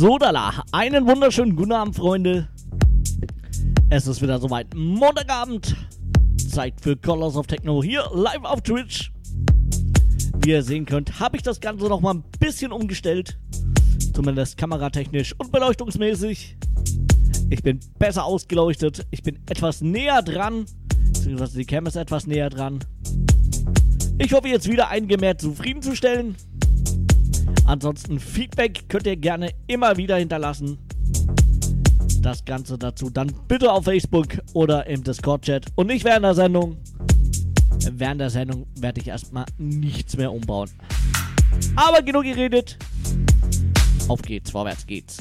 Sodala, einen wunderschönen guten Abend, Freunde. Es ist wieder soweit Montagabend. Zeit für Colors of Techno hier live auf Twitch. Wie ihr sehen könnt, habe ich das Ganze noch mal ein bisschen umgestellt. Zumindest kameratechnisch und beleuchtungsmäßig. Ich bin besser ausgeleuchtet. Ich bin etwas näher dran. Beziehungsweise die Cam ist etwas näher dran. Ich hoffe jetzt wieder einige mehr zufriedenzustellen. Ansonsten Feedback könnt ihr gerne immer wieder hinterlassen. Das Ganze dazu dann bitte auf Facebook oder im Discord-Chat und nicht während der Sendung. Während der Sendung werde ich erstmal nichts mehr umbauen. Aber genug geredet. Auf geht's, vorwärts geht's.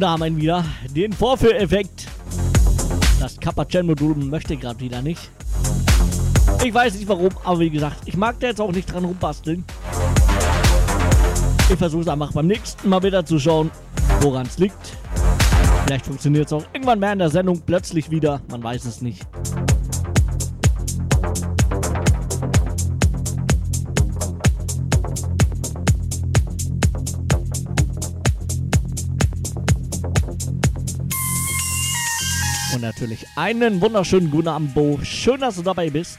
Und da haben wir wieder den Vorführeffekt. Das Kappa-Chain-Modul möchte gerade wieder nicht. Ich weiß nicht warum, aber wie gesagt, ich mag da jetzt auch nicht dran rumbasteln. Ich versuche es einfach beim nächsten Mal wieder zu schauen, woran es liegt. Vielleicht funktioniert es auch irgendwann mehr in der Sendung plötzlich wieder, man weiß es nicht. Und natürlich einen wunderschönen guten Abend, Bo. Schön, dass du dabei bist.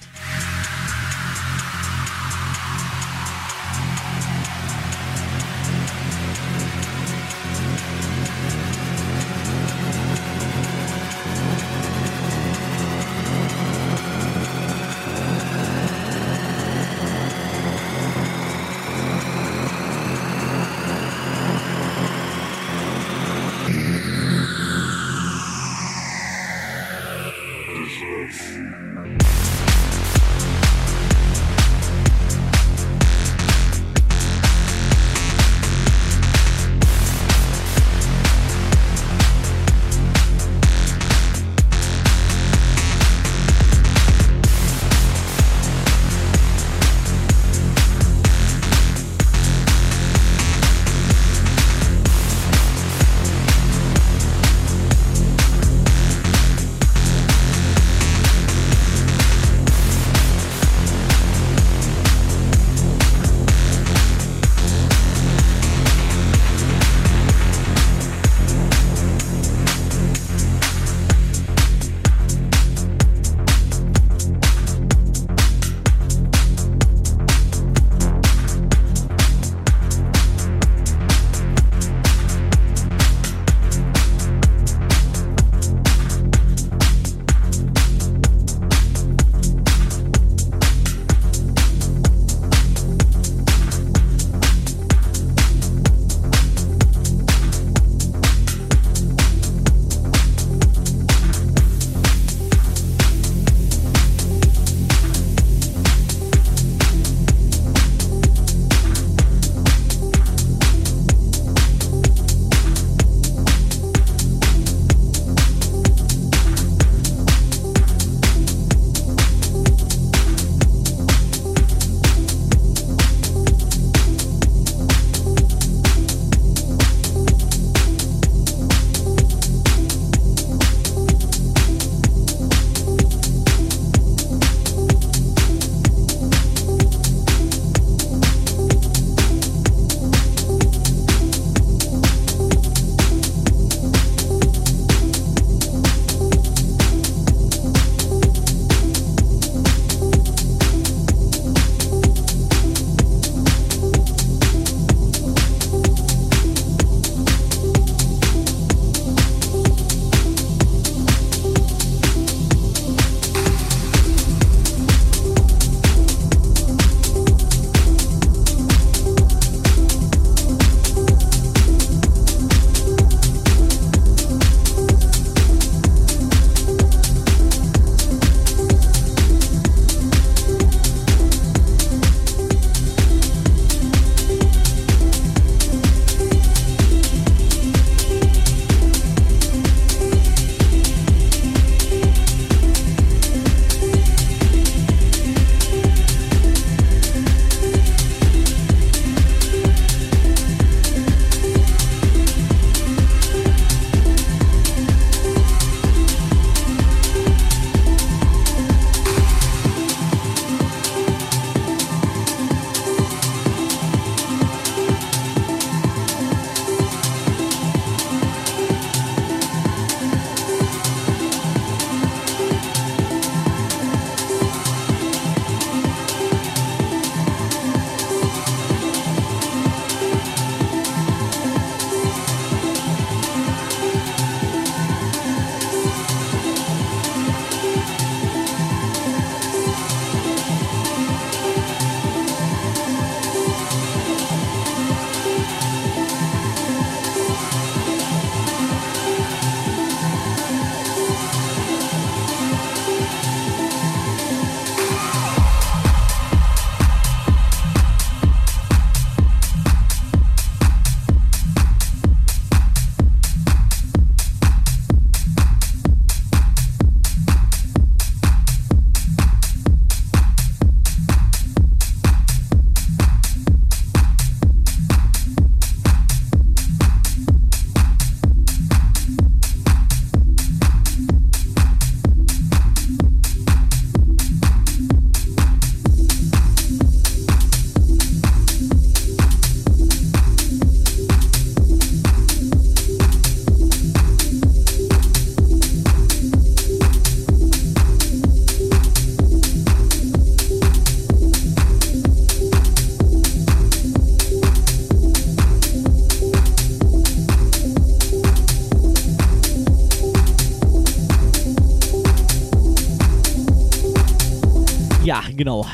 Genau.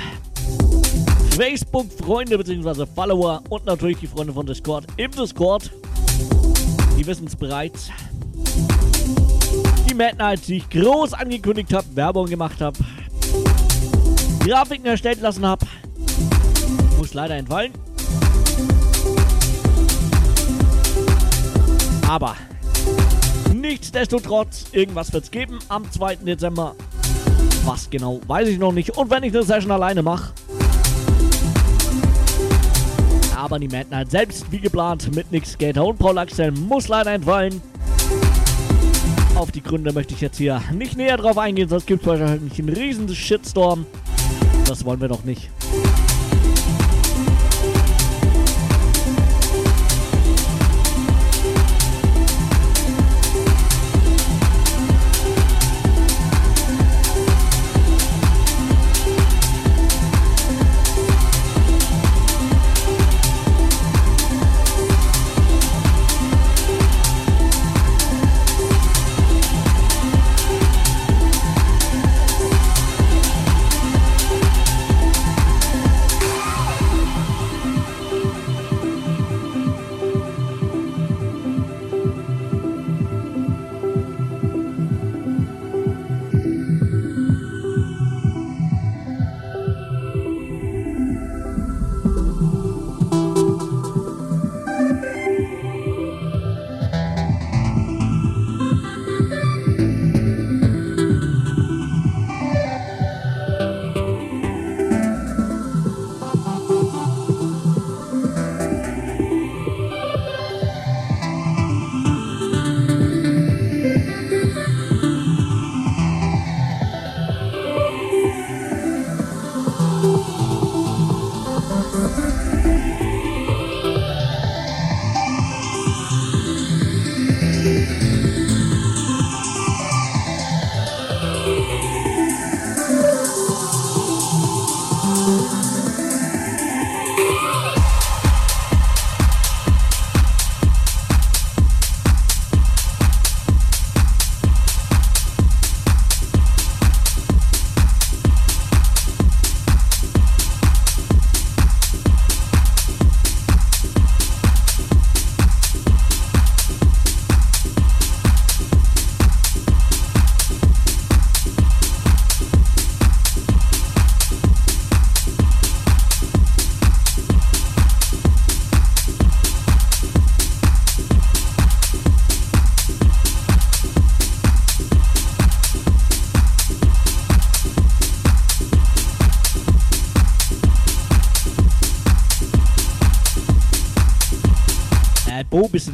Facebook-Freunde bzw. Follower und natürlich die Freunde von Discord im Discord. Die wissen es bereits. Die Mad Night, die ich groß angekündigt habe, Werbung gemacht habe, Grafiken erstellt lassen habe, muss leider entfallen. Aber nichtsdestotrotz, irgendwas wird es geben am 2. Dezember. Was genau, weiß ich noch nicht. Und wenn ich eine Session alleine mache. Aber die Mad Night selbst, wie geplant, mit Nick Skater und Paul Axel, muss leider entfallen. Auf die Gründe möchte ich jetzt hier nicht näher drauf eingehen, sonst gibt es wahrscheinlich einen riesen Shitstorm. Das wollen wir doch nicht.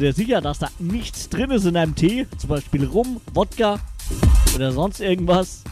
Dir sicher, dass da nichts drin ist in einem Tee? Zum Beispiel Rum, Wodka oder sonst irgendwas?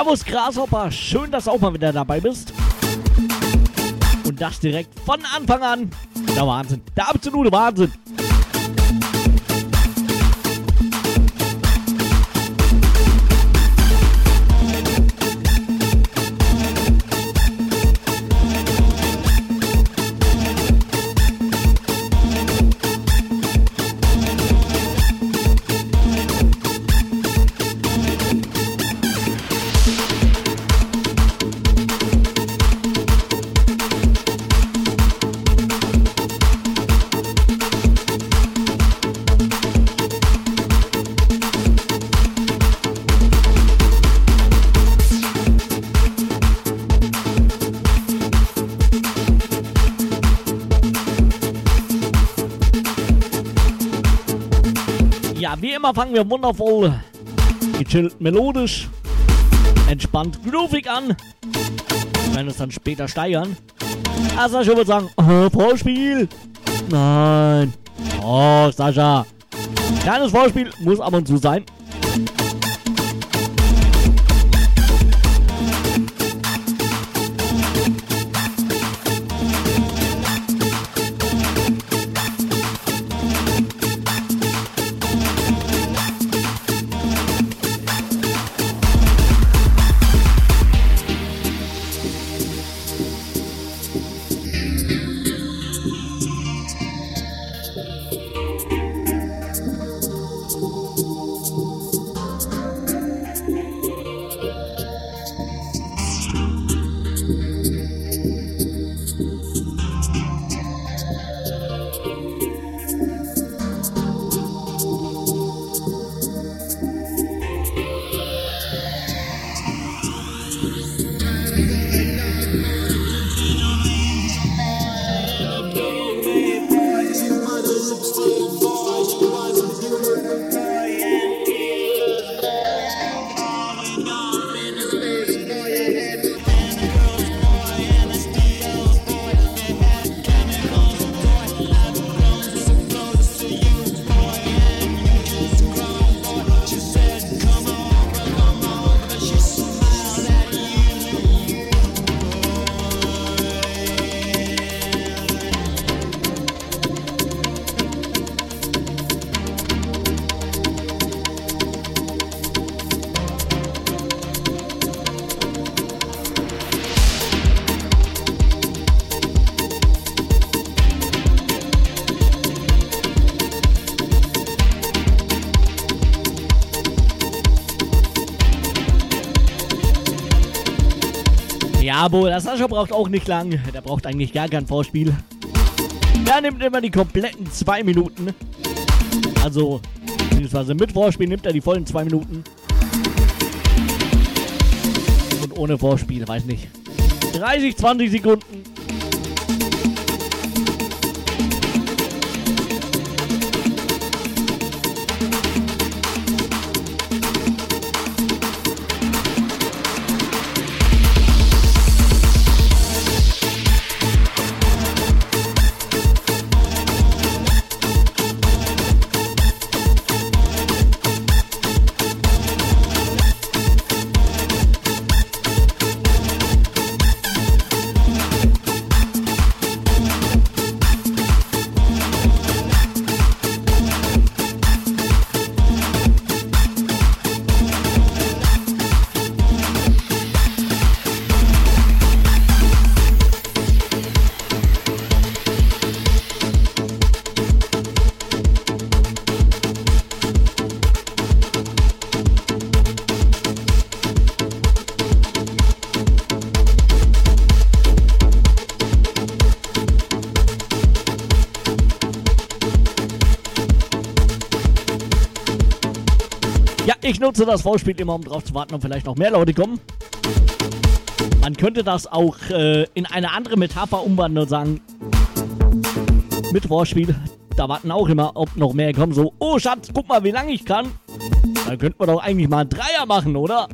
Servus Grashopper, schön, dass du auch mal wieder dabei bist. Und das direkt von Anfang an. Der Wahnsinn, der absolute Wahnsinn. Fangen wir wundervoll, gechillt, melodisch, entspannt, groovig an. Wir werden es dann später steigern. Ah, Sascha würde sagen, oh, Vorspiel. Nein. Oh, Sascha. Kleines Vorspiel muss ab und zu sein. Abo. Der Sascha braucht auch nicht lang. Der braucht eigentlich gar kein Vorspiel. Der nimmt immer die kompletten zwei Minuten. Also, beziehungsweise mit Vorspiel nimmt er die vollen zwei Minuten. Und ohne Vorspiel, weiß nicht. 30, 20 Sekunden. Ich nutze das Vorspiel immer, um drauf zu warten, ob vielleicht noch mehr Leute kommen. Man könnte das auch äh, in eine andere Metapher umwandeln und sagen, mit Vorspiel, da warten auch immer, ob noch mehr kommen. So, oh Schatz, guck mal, wie lange ich kann. Dann könnte man doch eigentlich mal einen Dreier machen, oder?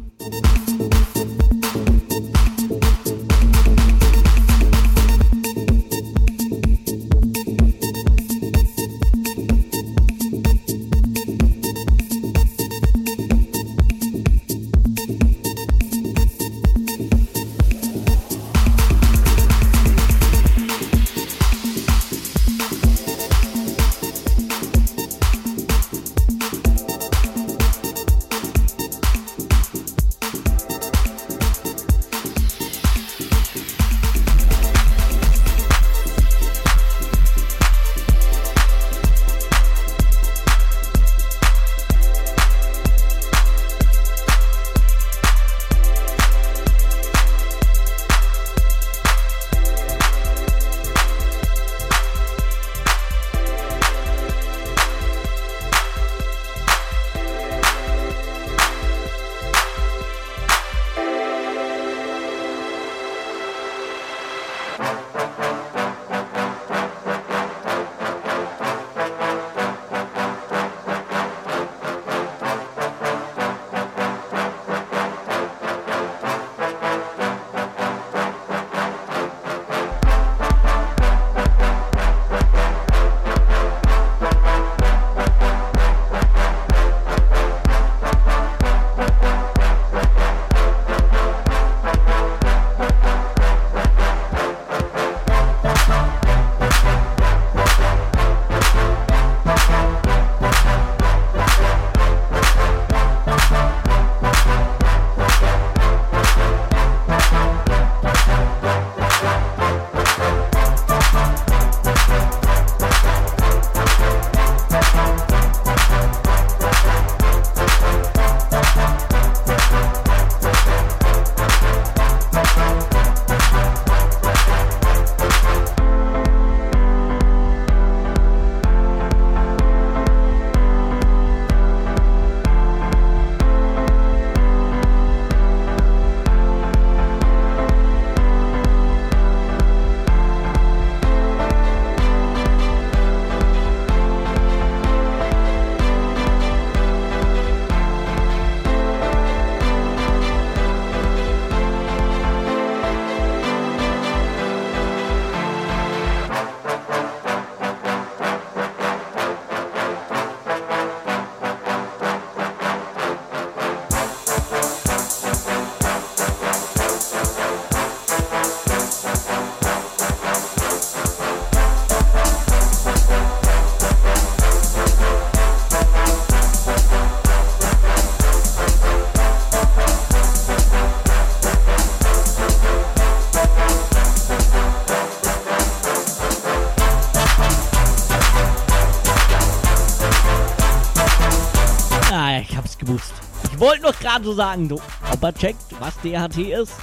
Gerade so sagen, so, ob er checkt, was DHT ist.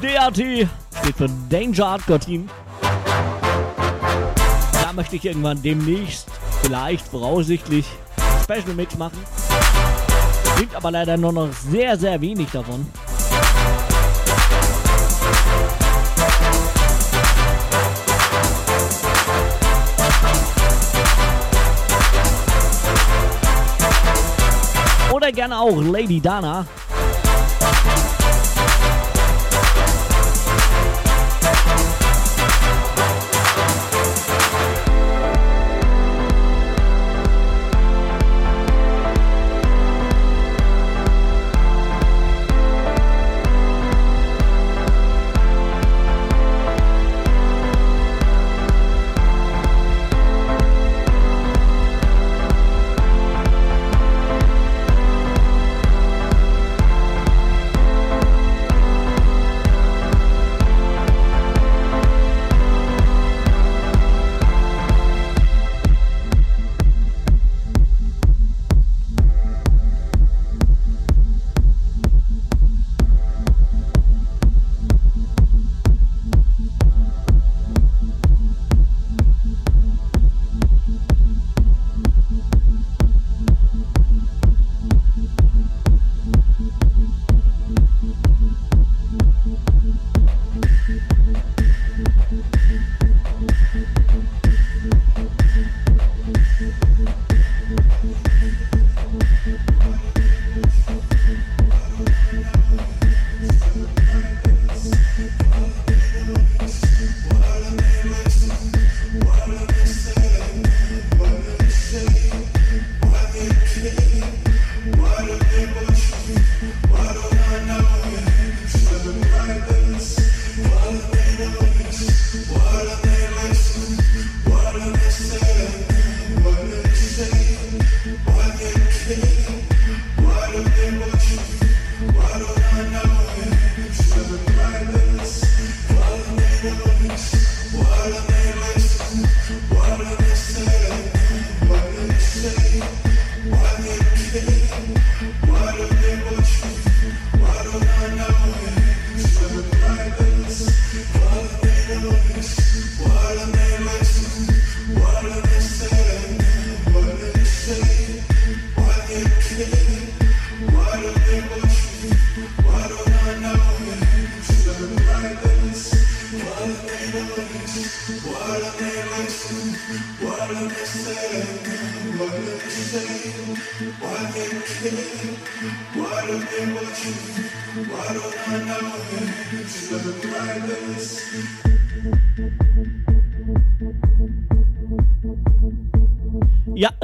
DHT steht für Danger Hardcore Team. Da möchte ich irgendwann demnächst, vielleicht voraussichtlich, Special Mix machen. Gibt aber leider nur noch sehr, sehr wenig davon. Oder gerne auch Lady Dana.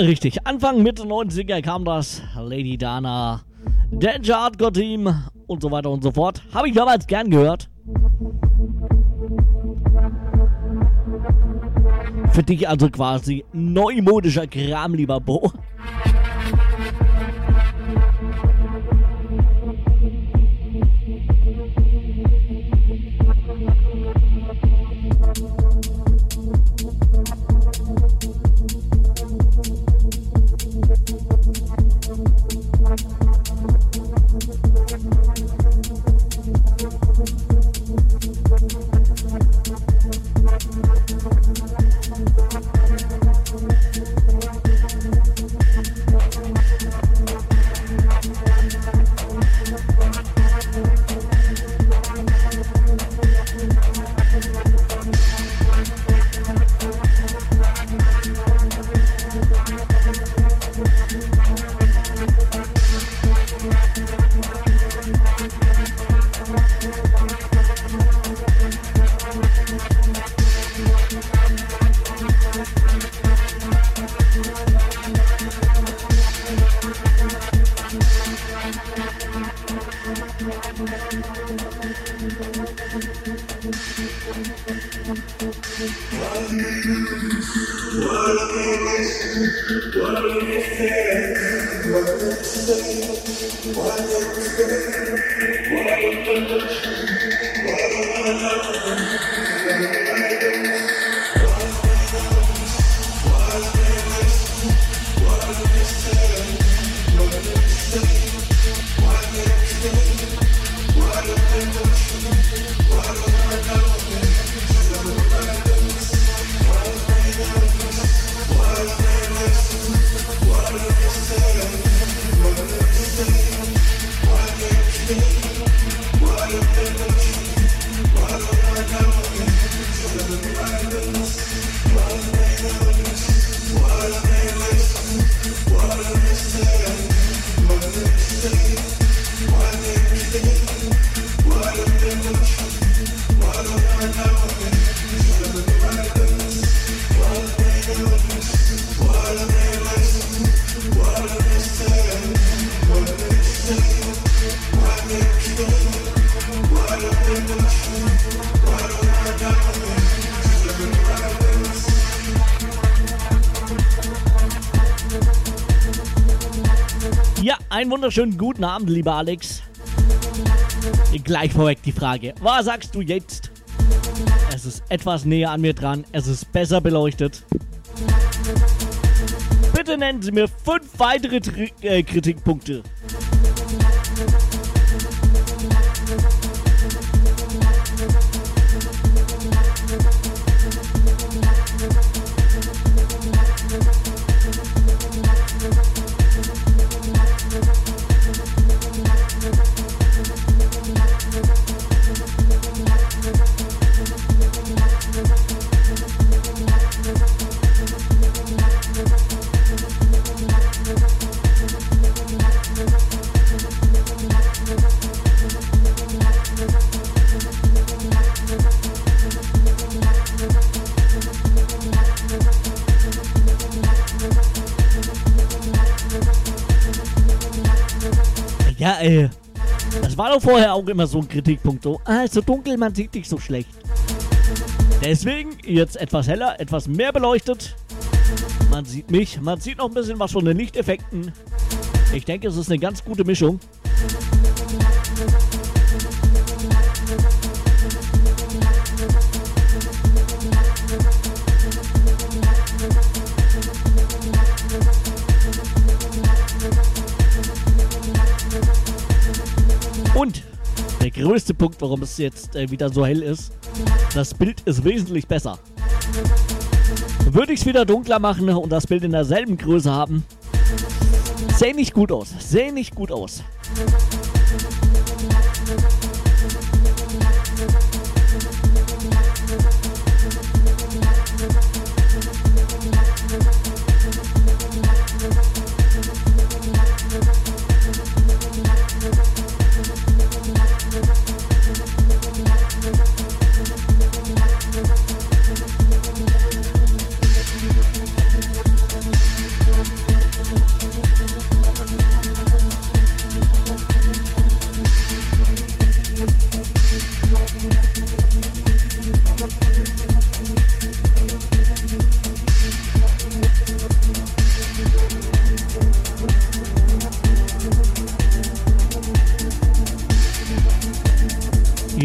Richtig, Anfang Mitte 90er kam das Lady Dana, Danger Hardcore Team und so weiter und so fort. Habe ich damals gern gehört. Für dich also quasi neumodischer Kram, lieber Bo. Wunderschönen guten Abend, lieber Alex. Gleich vorweg die Frage, was sagst du jetzt? Es ist etwas näher an mir dran, es ist besser beleuchtet. Bitte nennen Sie mir fünf weitere Tri äh, Kritikpunkte. Auch immer so ein Kritikpunkt. So, ah, dunkel, man sieht dich so schlecht. Deswegen jetzt etwas heller, etwas mehr beleuchtet. Man sieht mich, man sieht noch ein bisschen was von den Lichteffekten. Ich denke, es ist eine ganz gute Mischung. Größte Punkt, warum es jetzt äh, wieder so hell ist. Das Bild ist wesentlich besser. Würde ich es wieder dunkler machen und das Bild in derselben Größe haben, sähe nicht gut aus. Sähe nicht gut aus.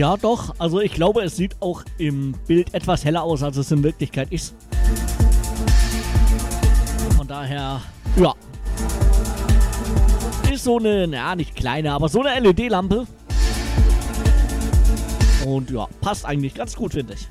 Ja, doch. Also ich glaube, es sieht auch im Bild etwas heller aus, als es in Wirklichkeit ist. Von daher, ja. Ist so eine, naja, nicht kleine, aber so eine LED-Lampe. Und ja, passt eigentlich ganz gut, finde ich.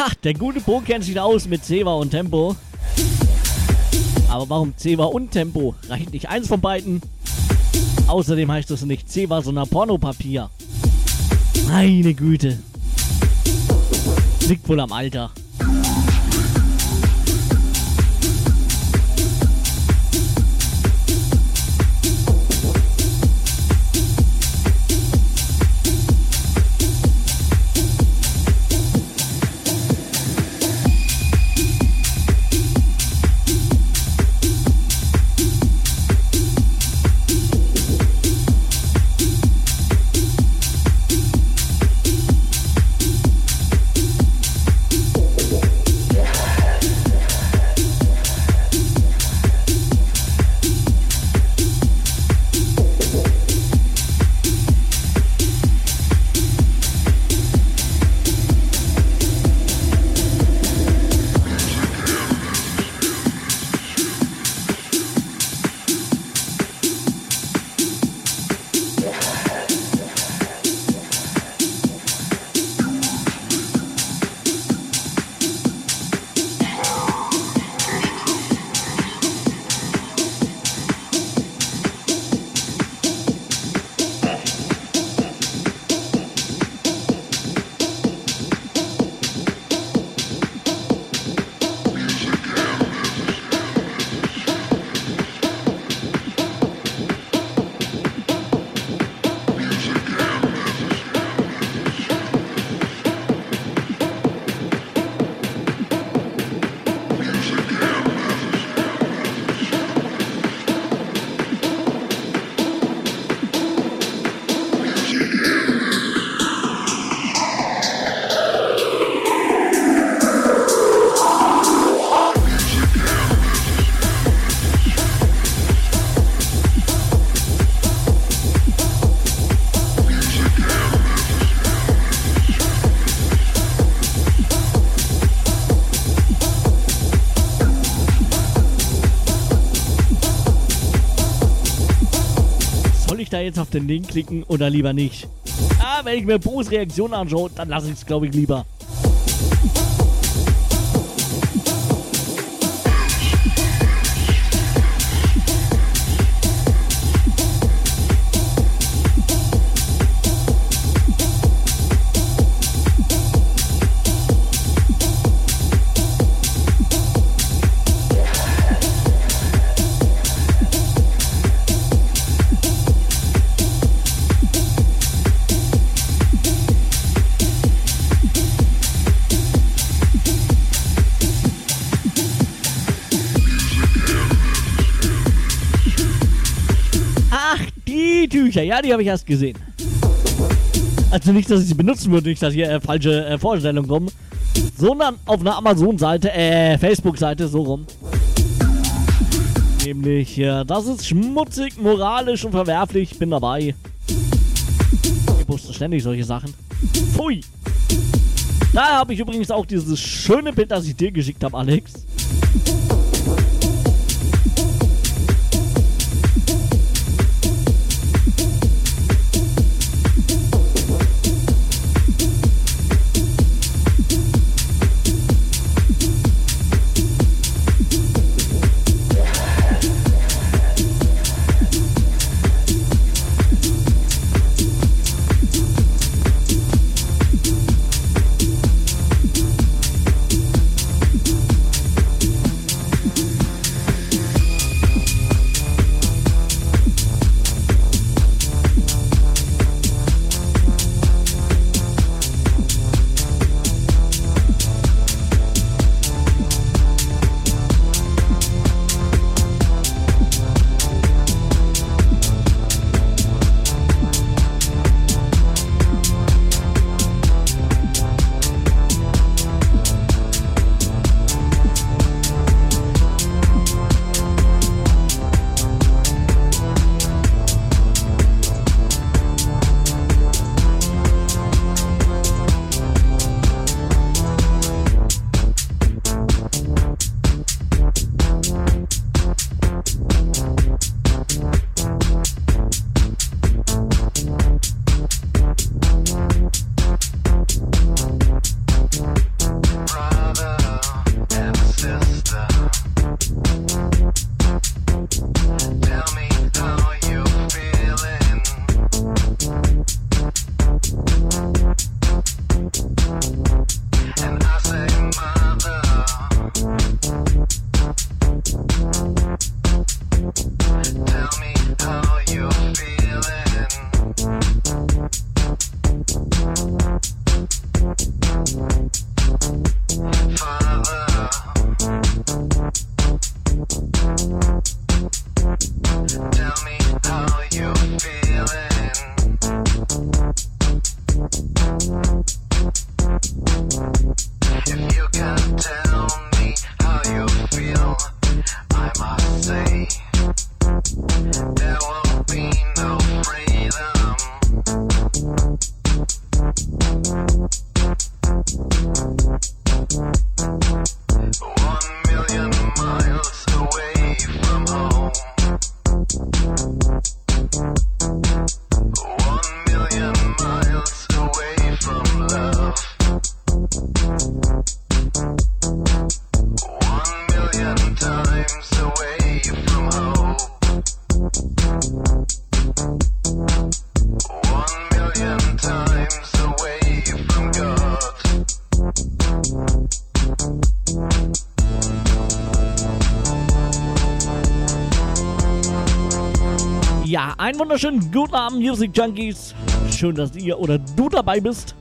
Ja, der gute Bo kennt sich aus mit Zewa und Tempo. Aber warum Zewa und Tempo? Reicht nicht eins von beiden? Außerdem heißt es nicht Zewa, sondern Pornopapier. Meine Güte. Liegt wohl am Alter. Jetzt auf den Link klicken oder lieber nicht? Ah, wenn ich mir Bo's Reaktion anschaue, dann lasse ich es, glaube ich, lieber. Die habe ich erst gesehen. Also nicht, dass ich sie benutzen würde, nicht, dass hier äh, falsche äh, Vorstellungen kommen, sondern auf einer Amazon-Seite, äh, Facebook-Seite, so rum. Nämlich, äh, das ist schmutzig, moralisch und verwerflich, bin dabei. Ich poste ständig solche Sachen. Pfui! Da habe ich übrigens auch dieses schöne Bild, das ich dir geschickt habe, Alex. Ja, einen wunderschönen guten Abend, Music Junkies. Schön, dass ihr oder du dabei bist.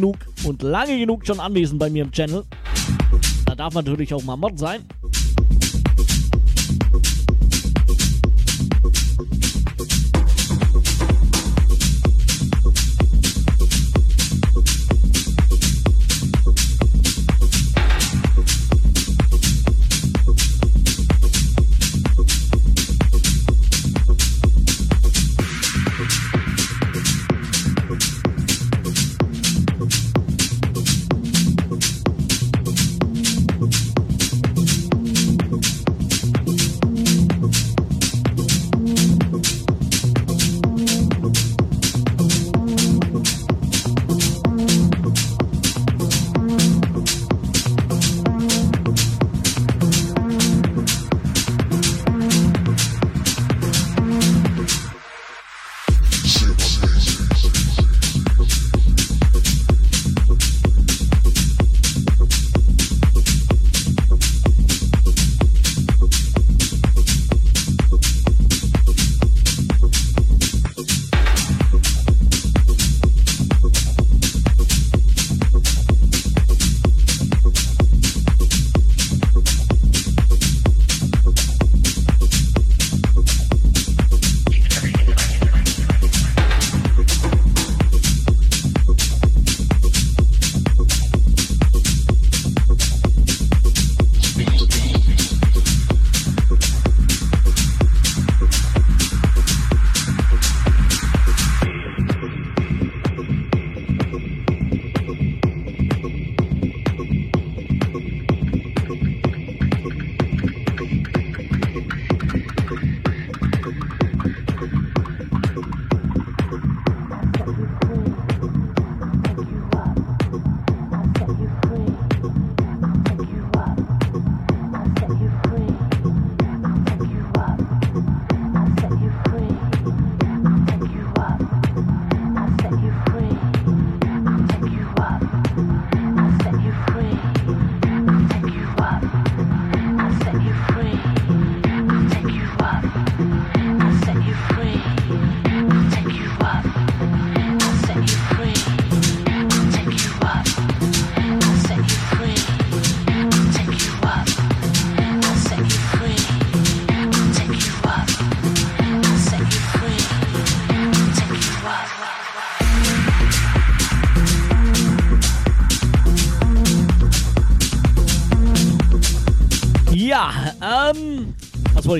Genug und lange genug schon anwesend bei mir im Channel. Da darf natürlich auch mal Mod sein.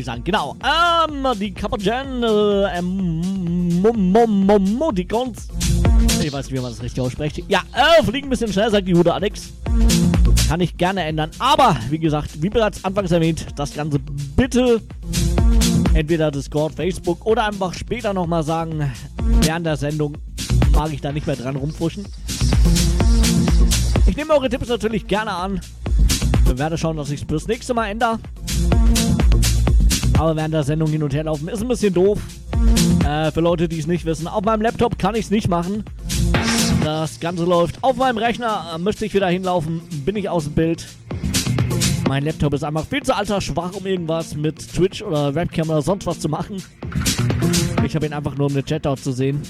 Ich sagen? Genau. Ähm, die Kapagen äh, ähm, Moticons. Ich weiß nicht, wie man das richtig ausspricht. Ja, äh, fliegen ein bisschen schnell, sagt die gute Alex. Kann ich gerne ändern. Aber, wie gesagt, wie bereits anfangs erwähnt, das Ganze bitte entweder Discord, Facebook oder einfach später nochmal sagen, während der Sendung mag ich da nicht mehr dran rumfuschen. Ich nehme eure Tipps natürlich gerne an. Wir werden schauen, dass ich es bis nächste Mal ändere. Aber während der Sendung hin und her laufen ist ein bisschen doof. Äh, für Leute, die es nicht wissen. Auf meinem Laptop kann ich es nicht machen. Das Ganze läuft auf meinem Rechner. Äh, müsste ich wieder hinlaufen, bin ich aus dem Bild. Mein Laptop ist einfach viel zu alter schwach, um irgendwas mit Twitch oder Webcam oder sonst was zu machen. Ich habe ihn einfach nur um den Chat dort zu sehen.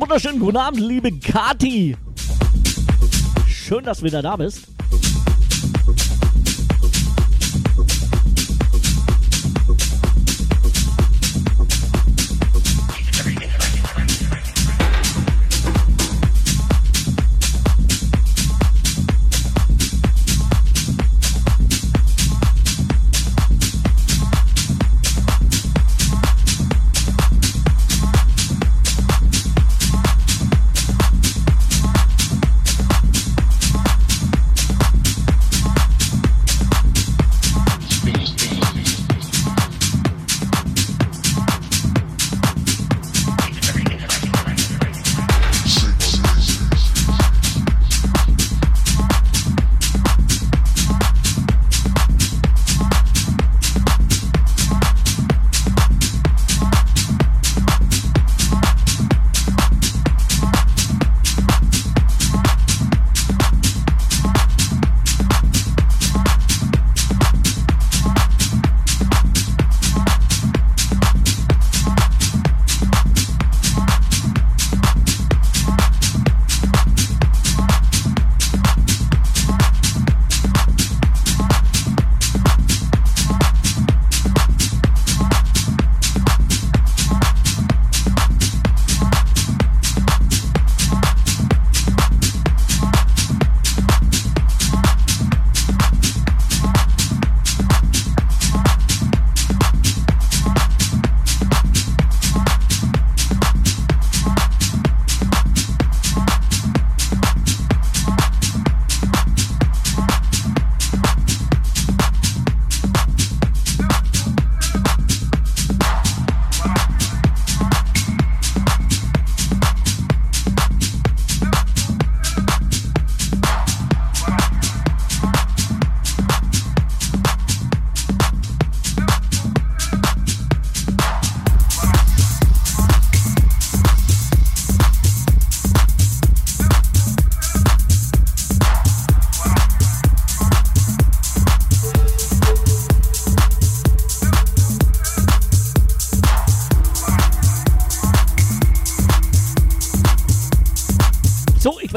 Wunderschönen guten Abend, liebe Kati. Schön, dass du wieder da bist.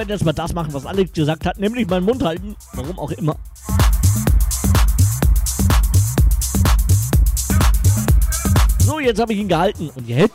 Werde jetzt das machen, was Alex gesagt hat, nämlich meinen Mund halten. Warum auch immer. So, jetzt habe ich ihn gehalten. Und jetzt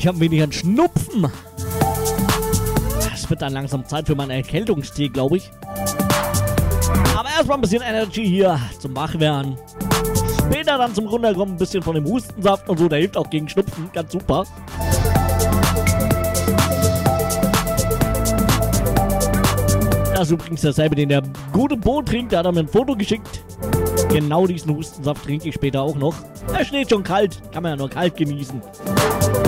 ich habe ein wenig einen Schnupfen. Es wird dann langsam Zeit für meinen Erkältungstee, glaube ich. Aber erstmal ein bisschen Energy hier zum Wachwerden. Später dann zum Runterkommen ein bisschen von dem Hustensaft und so. Der hilft auch gegen Schnupfen. Ganz super. Das ist übrigens dasselbe, den der gute Bo trinkt. Der hat mir ein Foto geschickt. Genau diesen Hustensaft trinke ich später auch noch. Er steht schon kalt. Kann man ja nur kalt genießen.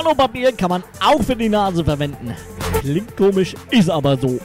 Klopapier kann man auch für die Nase verwenden. Klingt komisch, ist aber so.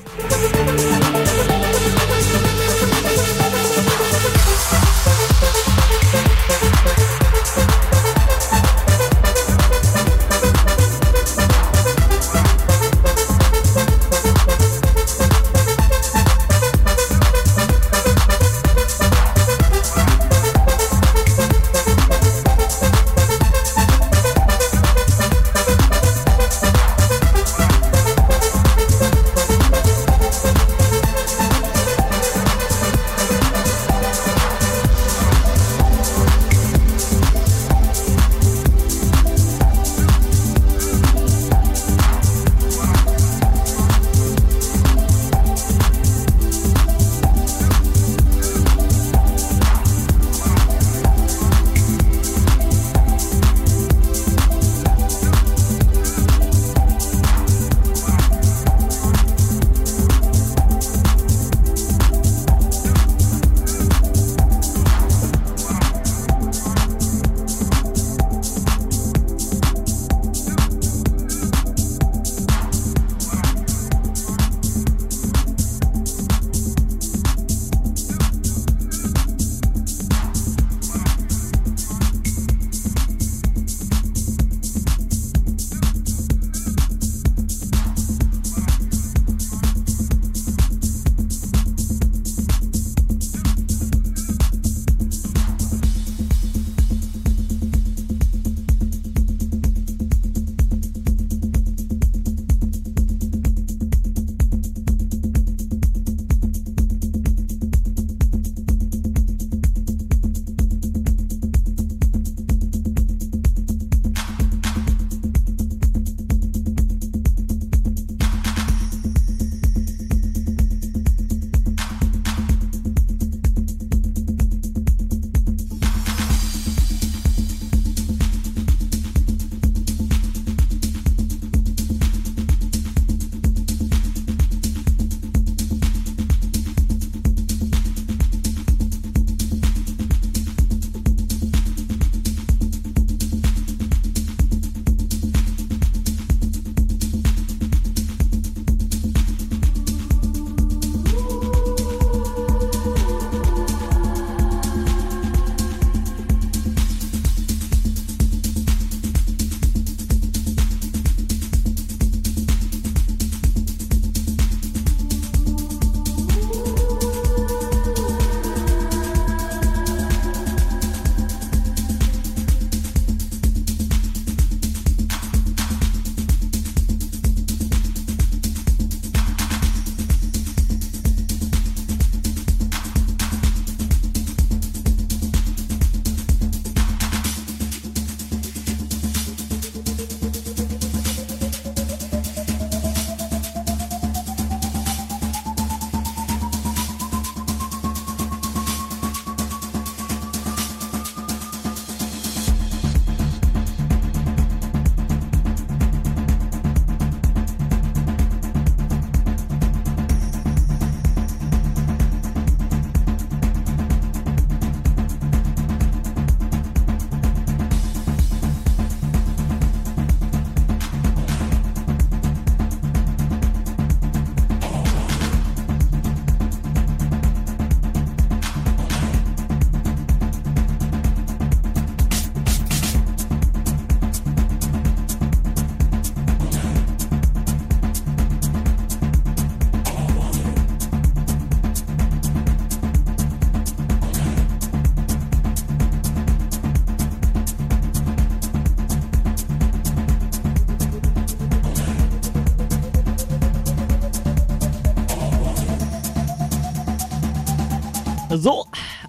So,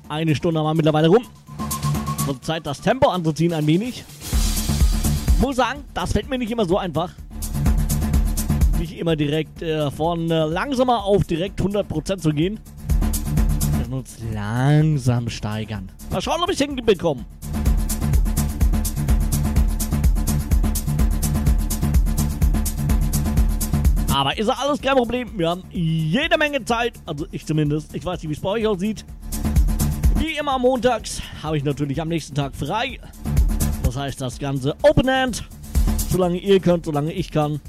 eine Stunde wir mittlerweile rum. Wird Zeit, das Tempo anzuziehen ein wenig. Muss sagen, das fällt mir nicht immer so einfach. Nicht immer direkt äh, von äh, langsamer auf direkt 100% zu gehen. Wir müssen uns langsam steigern. Mal schauen, ob ich hinbekomme. Aber ist ja alles kein Problem. Wir haben jede Menge Zeit. Also ich zumindest. Ich weiß nicht, wie es bei euch aussieht. Wie immer montags habe ich natürlich am nächsten Tag frei. Das heißt, das Ganze Open End. Solange ihr könnt, solange ich kann.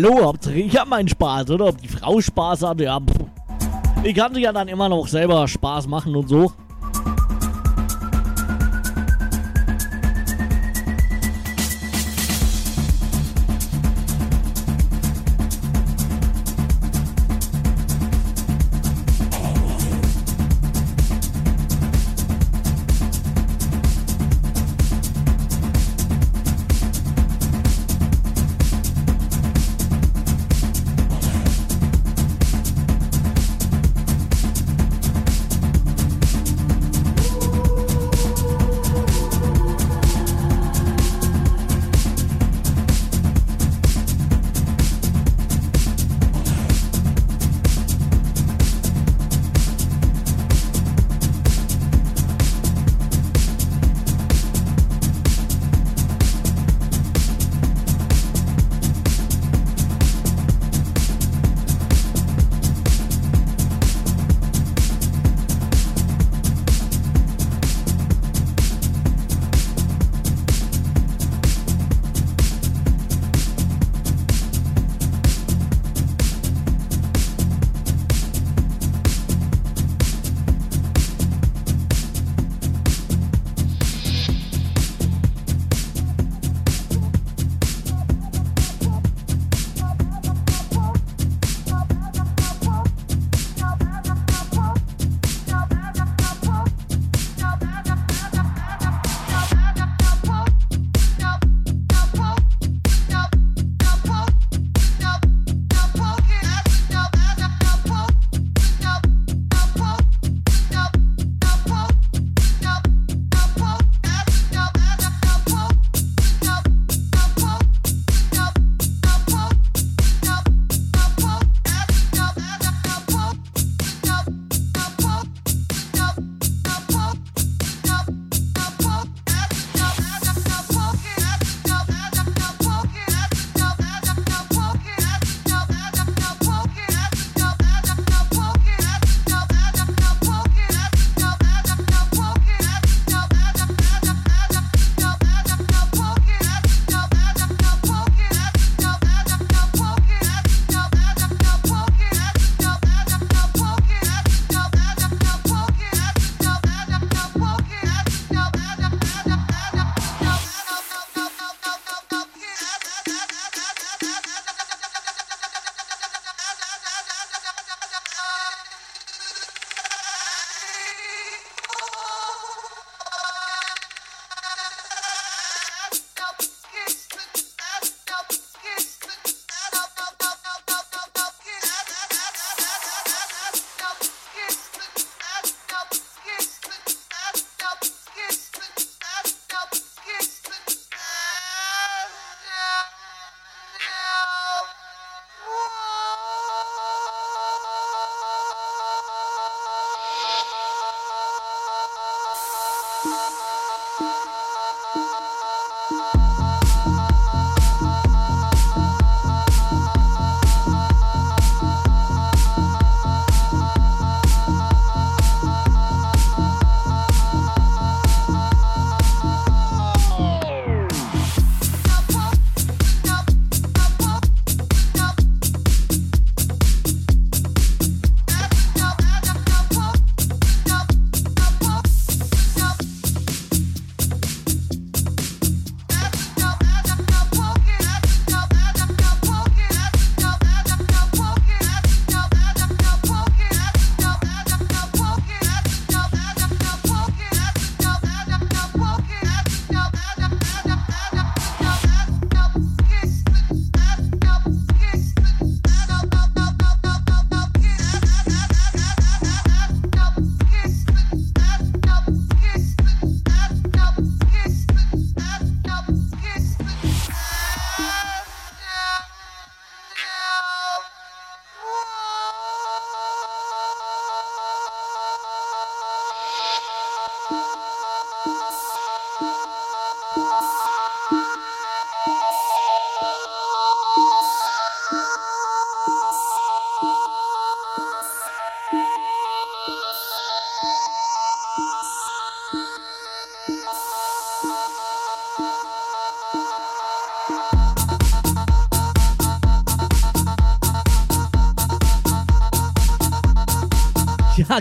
Hallo, ich habe meinen Spaß, oder? Ob die Frau Spaß hat, ja. Ich kann sich ja dann immer noch selber Spaß machen und so.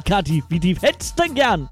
Kathi, wie tief hättest du denn gern?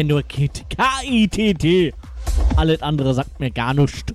Kenne nur KIT. K-I-T-T. Alles andere sagt mir gar nichts.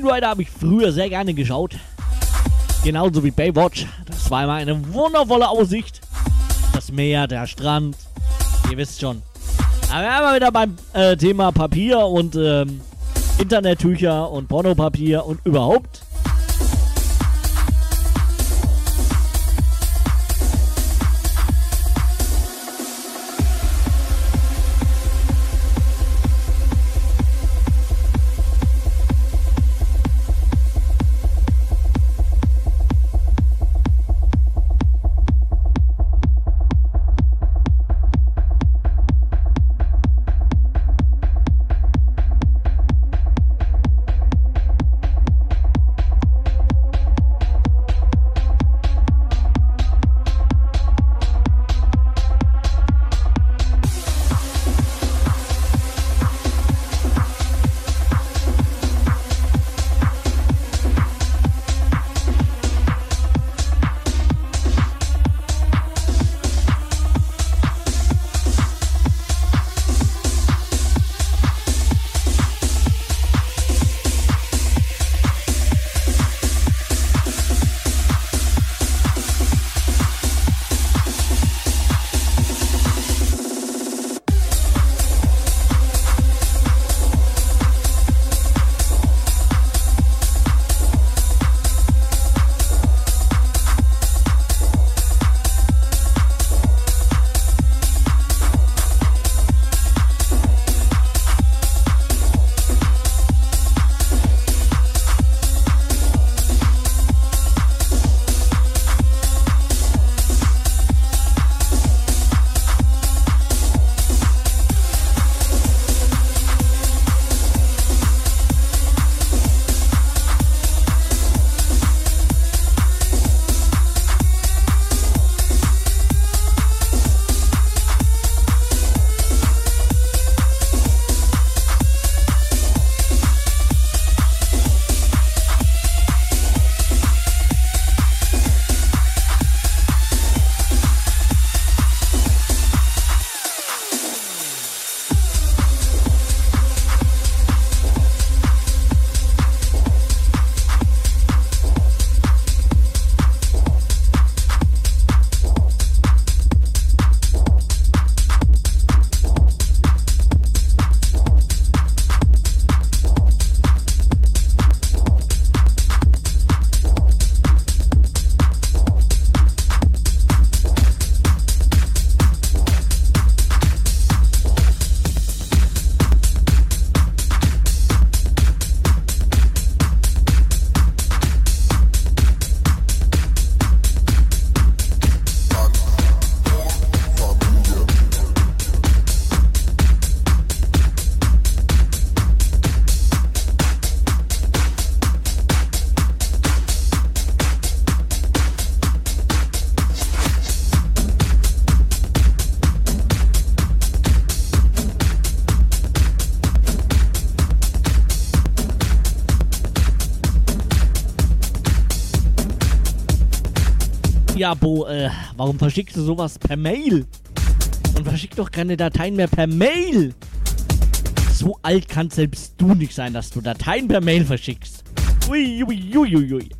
Knight Rider habe ich früher sehr gerne geschaut. Genauso wie Baywatch. Das war immer eine wundervolle Aussicht. Das Meer, der Strand. Ihr wisst schon. Aber wir wieder beim äh, Thema Papier und ähm, Internettücher und Pornopapier und überhaupt. Äh, warum verschickst du sowas per Mail? Und verschick doch keine Dateien mehr per Mail. So alt kann selbst du nicht sein, dass du Dateien per Mail verschickst. Ui, ui, ui, ui,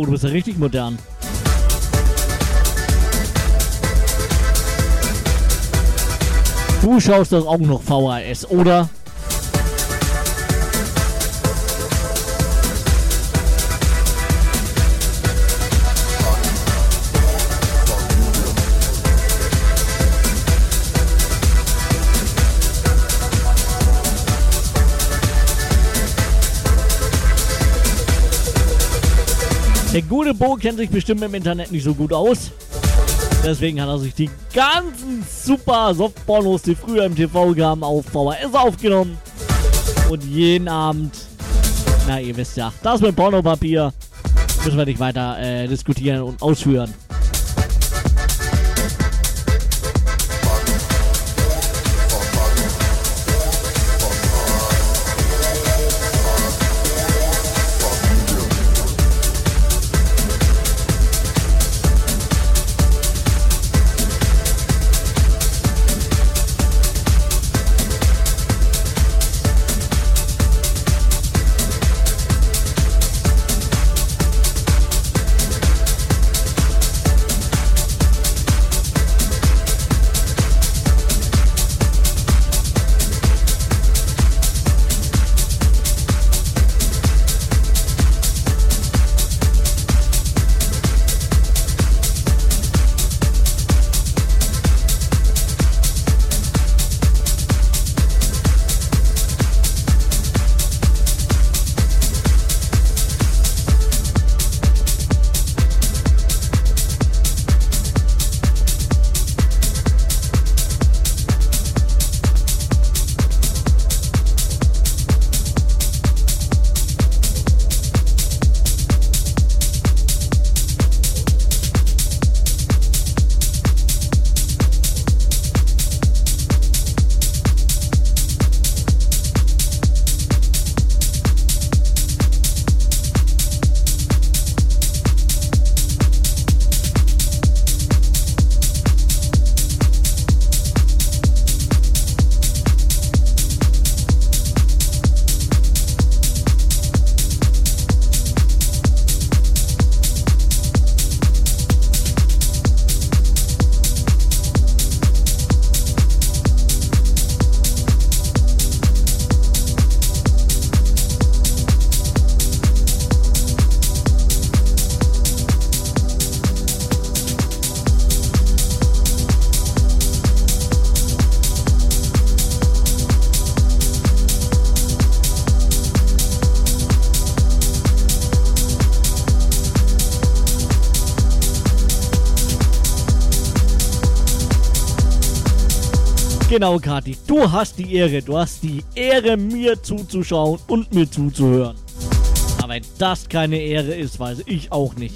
Bo, du bist ja richtig modern. Du schaust doch auch noch VHS, oder? Gute Bo kennt sich bestimmt im Internet nicht so gut aus. Deswegen hat er sich die ganzen super Softpornos, die früher im TV kamen, auf VHS aufgenommen. Und jeden Abend, na ihr wisst ja, das mit Pornopapier müssen wir nicht weiter äh, diskutieren und ausführen. Genau, Kati. Du hast die Ehre. Du hast die Ehre, mir zuzuschauen und mir zuzuhören. Aber wenn das keine Ehre ist, weiß ich auch nicht.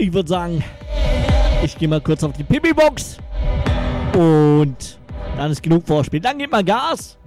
Ich würde sagen, ich gehe mal kurz auf die Pipi-Box. Und dann ist genug Vorspiel. Dann geht mal Gas.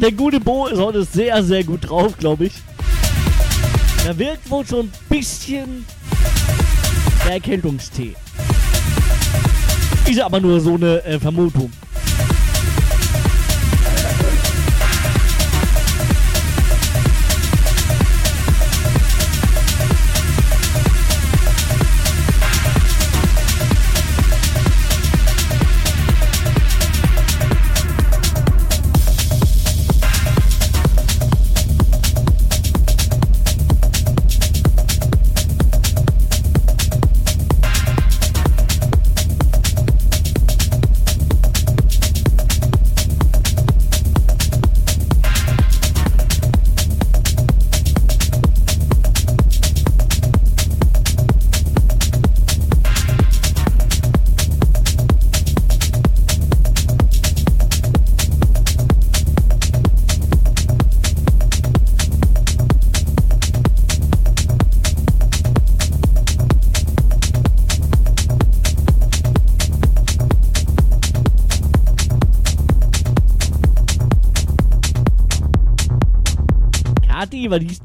Der gute Bo ist heute sehr, sehr gut drauf, glaube ich. Da wirkt wohl schon ein bisschen der Erkältungstee. Ist aber nur so eine äh, Vermutung.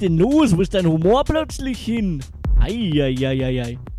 Denn los? Wo ist dein Humor plötzlich hin? Eieieiei. Odala,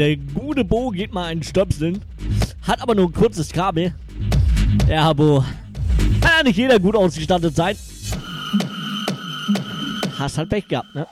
der gute Bo geht mal einen Stöpseln, hat aber nur ein kurzes Kabel. Ja, Bo, kann ja nicht jeder gut ausgestattet sein. Hast halt Pech gehabt, ne?